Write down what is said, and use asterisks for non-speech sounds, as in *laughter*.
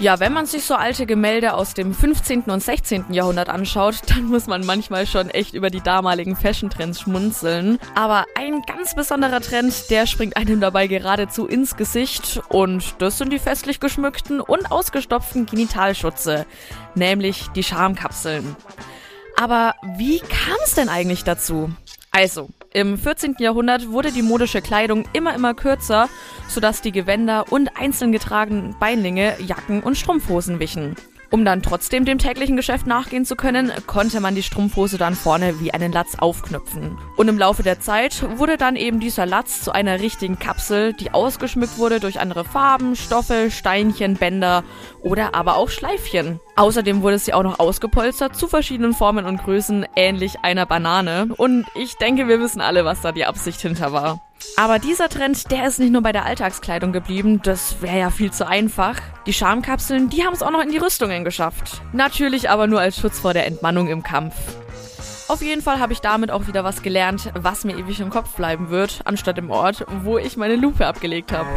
Ja, wenn man sich so alte Gemälde aus dem 15. und 16. Jahrhundert anschaut, *laughs* dann muss man manchmal schon echt über die damaligen Fashion-Trends schmunzeln. Aber ein ganz besonderer Trend, der springt einem dabei geradezu ins Gesicht und das sind die festlich geschmückten und ausgestopften Genitalschutze, nämlich die Schamkapseln. Aber wie kam es denn eigentlich dazu? Also, im 14. Jahrhundert wurde die modische Kleidung immer immer kürzer, sodass die Gewänder und einzeln getragenen Beinlinge Jacken und Strumpfhosen wichen. Um dann trotzdem dem täglichen Geschäft nachgehen zu können, konnte man die Strumpfhose dann vorne wie einen Latz aufknüpfen. Und im Laufe der Zeit wurde dann eben dieser Latz zu einer richtigen Kapsel, die ausgeschmückt wurde durch andere Farben, Stoffe, Steinchen, Bänder oder aber auch Schleifchen. Außerdem wurde sie auch noch ausgepolstert zu verschiedenen Formen und Größen, ähnlich einer Banane. Und ich denke, wir wissen alle, was da die Absicht hinter war. Aber dieser Trend, der ist nicht nur bei der Alltagskleidung geblieben, das wäre ja viel zu einfach. Die Schamkapseln, die haben es auch noch in die Rüstungen geschafft. Natürlich aber nur als Schutz vor der Entmannung im Kampf. Auf jeden Fall habe ich damit auch wieder was gelernt, was mir ewig im Kopf bleiben wird, anstatt im Ort, wo ich meine Lupe abgelegt habe.